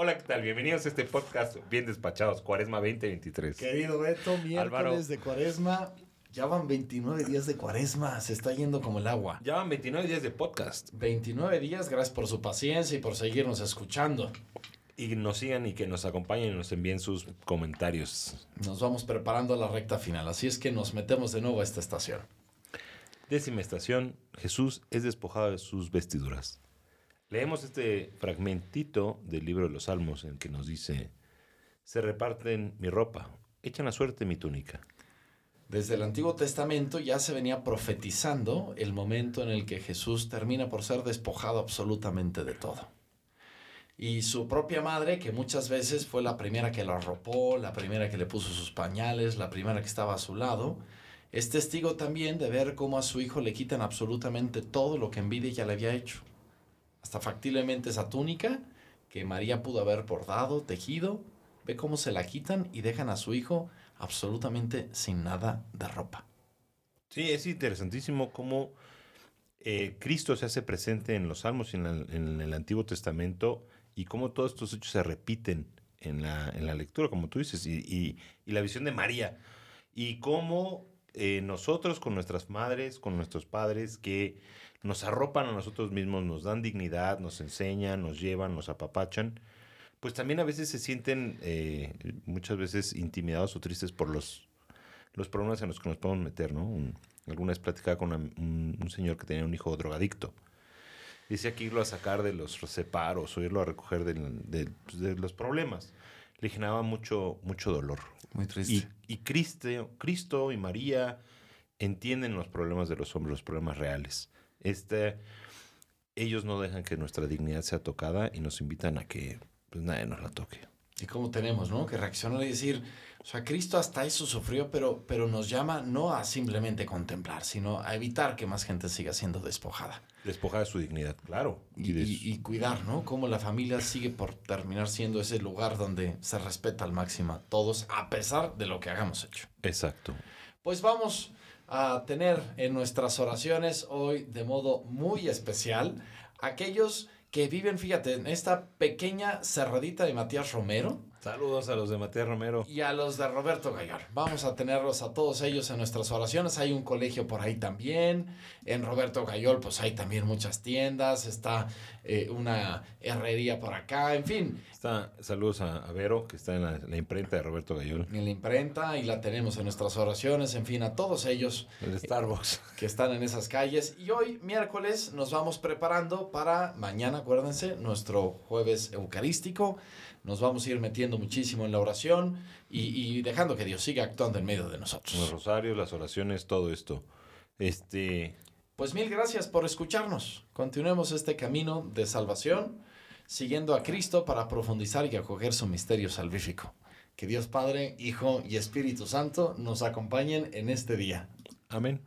Hola, ¿qué tal? Bienvenidos a este podcast Bien Despachados, Cuaresma 2023. Querido Beto, miércoles Álvaro. de cuaresma. Ya van 29 días de cuaresma, se está yendo como el agua. Ya van 29 días de podcast. 29 días, gracias por su paciencia y por seguirnos escuchando. Y nos sigan y que nos acompañen y nos envíen sus comentarios. Nos vamos preparando a la recta final, así es que nos metemos de nuevo a esta estación. Décima estación, Jesús es despojado de sus vestiduras. Leemos este fragmentito del libro de los Salmos en que nos dice, se reparten mi ropa, echan la suerte mi túnica. Desde el Antiguo Testamento ya se venía profetizando el momento en el que Jesús termina por ser despojado absolutamente de todo. Y su propia madre, que muchas veces fue la primera que lo arropó, la primera que le puso sus pañales, la primera que estaba a su lado, es testigo también de ver cómo a su hijo le quitan absolutamente todo lo que en vida ya le había hecho. Hasta factiblemente esa túnica que María pudo haber bordado, tejido, ve cómo se la quitan y dejan a su hijo absolutamente sin nada de ropa. Sí, es interesantísimo cómo eh, Cristo se hace presente en los Salmos y en, la- en el Antiguo Testamento y cómo todos estos hechos se repiten en la, en la lectura, como tú dices, y, y- y la visión de María. Y cómo eh, nosotros con nuestras madres, con nuestros padres, que nos arropan a nosotros mismos, nos dan dignidad, nos enseñan, nos llevan, nos apapachan, pues también a veces se sienten eh, muchas veces intimidados o tristes por los, los problemas en los que nos podemos meter, ¿no? Un- alguna vez platicaba con un, señor que tenía un hijo drogadicto. Decía que irlo a sacar de los separos o irlo a recoger pues, de, los problemas le generaba mucho, mucho dolor. Muy triste. Y, y Cristo, Cristo y María entienden los problemas de los hombres, los problemas reales. Este, ellos no dejan que nuestra dignidad sea tocada y nos invitan a que pues, nadie nos la toque. Y cómo tenemos, ¿no? Que reaccionar y decir, o sea, Cristo hasta eso sufrió, pero, pero nos llama no a simplemente contemplar, sino a evitar que más gente siga siendo despojada. Despojada de su dignidad, claro. Y, y cuidar, ¿no? Cómo la familia sigue por terminar siendo ese lugar donde se respeta al máximo a todos, a pesar de lo que hagamos hecho. Exacto. Pues vamos a tener en nuestras oraciones hoy de modo muy especial aquellos que viven, fíjate, en esta pequeña cerradita de Matías Romero Saludos a los de Matías Romero. y a los de Roberto Gayol. Vamos a tenerlos a todos ellos en nuestras oraciones. Hay un colegio por ahí también. En Roberto Gayol, pues hay también muchas tiendas. Está eh, una herrería por acá. En fin, Está, saludos a, a Vero, que está en la, la imprenta de Roberto Gayol. en la imprenta y la tenemos en nuestras oraciones. En fin, a todos ellos El Starbucks. que están en esas calles. Y hoy, miércoles, nos vamos preparando para mañana, acuérdense, nuestro jueves eucarístico. Nos vamos a ir metiendo muchísimo en la oración y, y dejando que Dios siga actuando en medio de nosotros. Los rosarios, las oraciones, todo esto. Este, Pues mil gracias por escucharnos. Continuemos este camino de salvación, siguiendo a Cristo para profundizar y acoger su misterio salvífico. Que Dios Padre, Hijo y Espíritu Santo nos acompañen en este día. amén.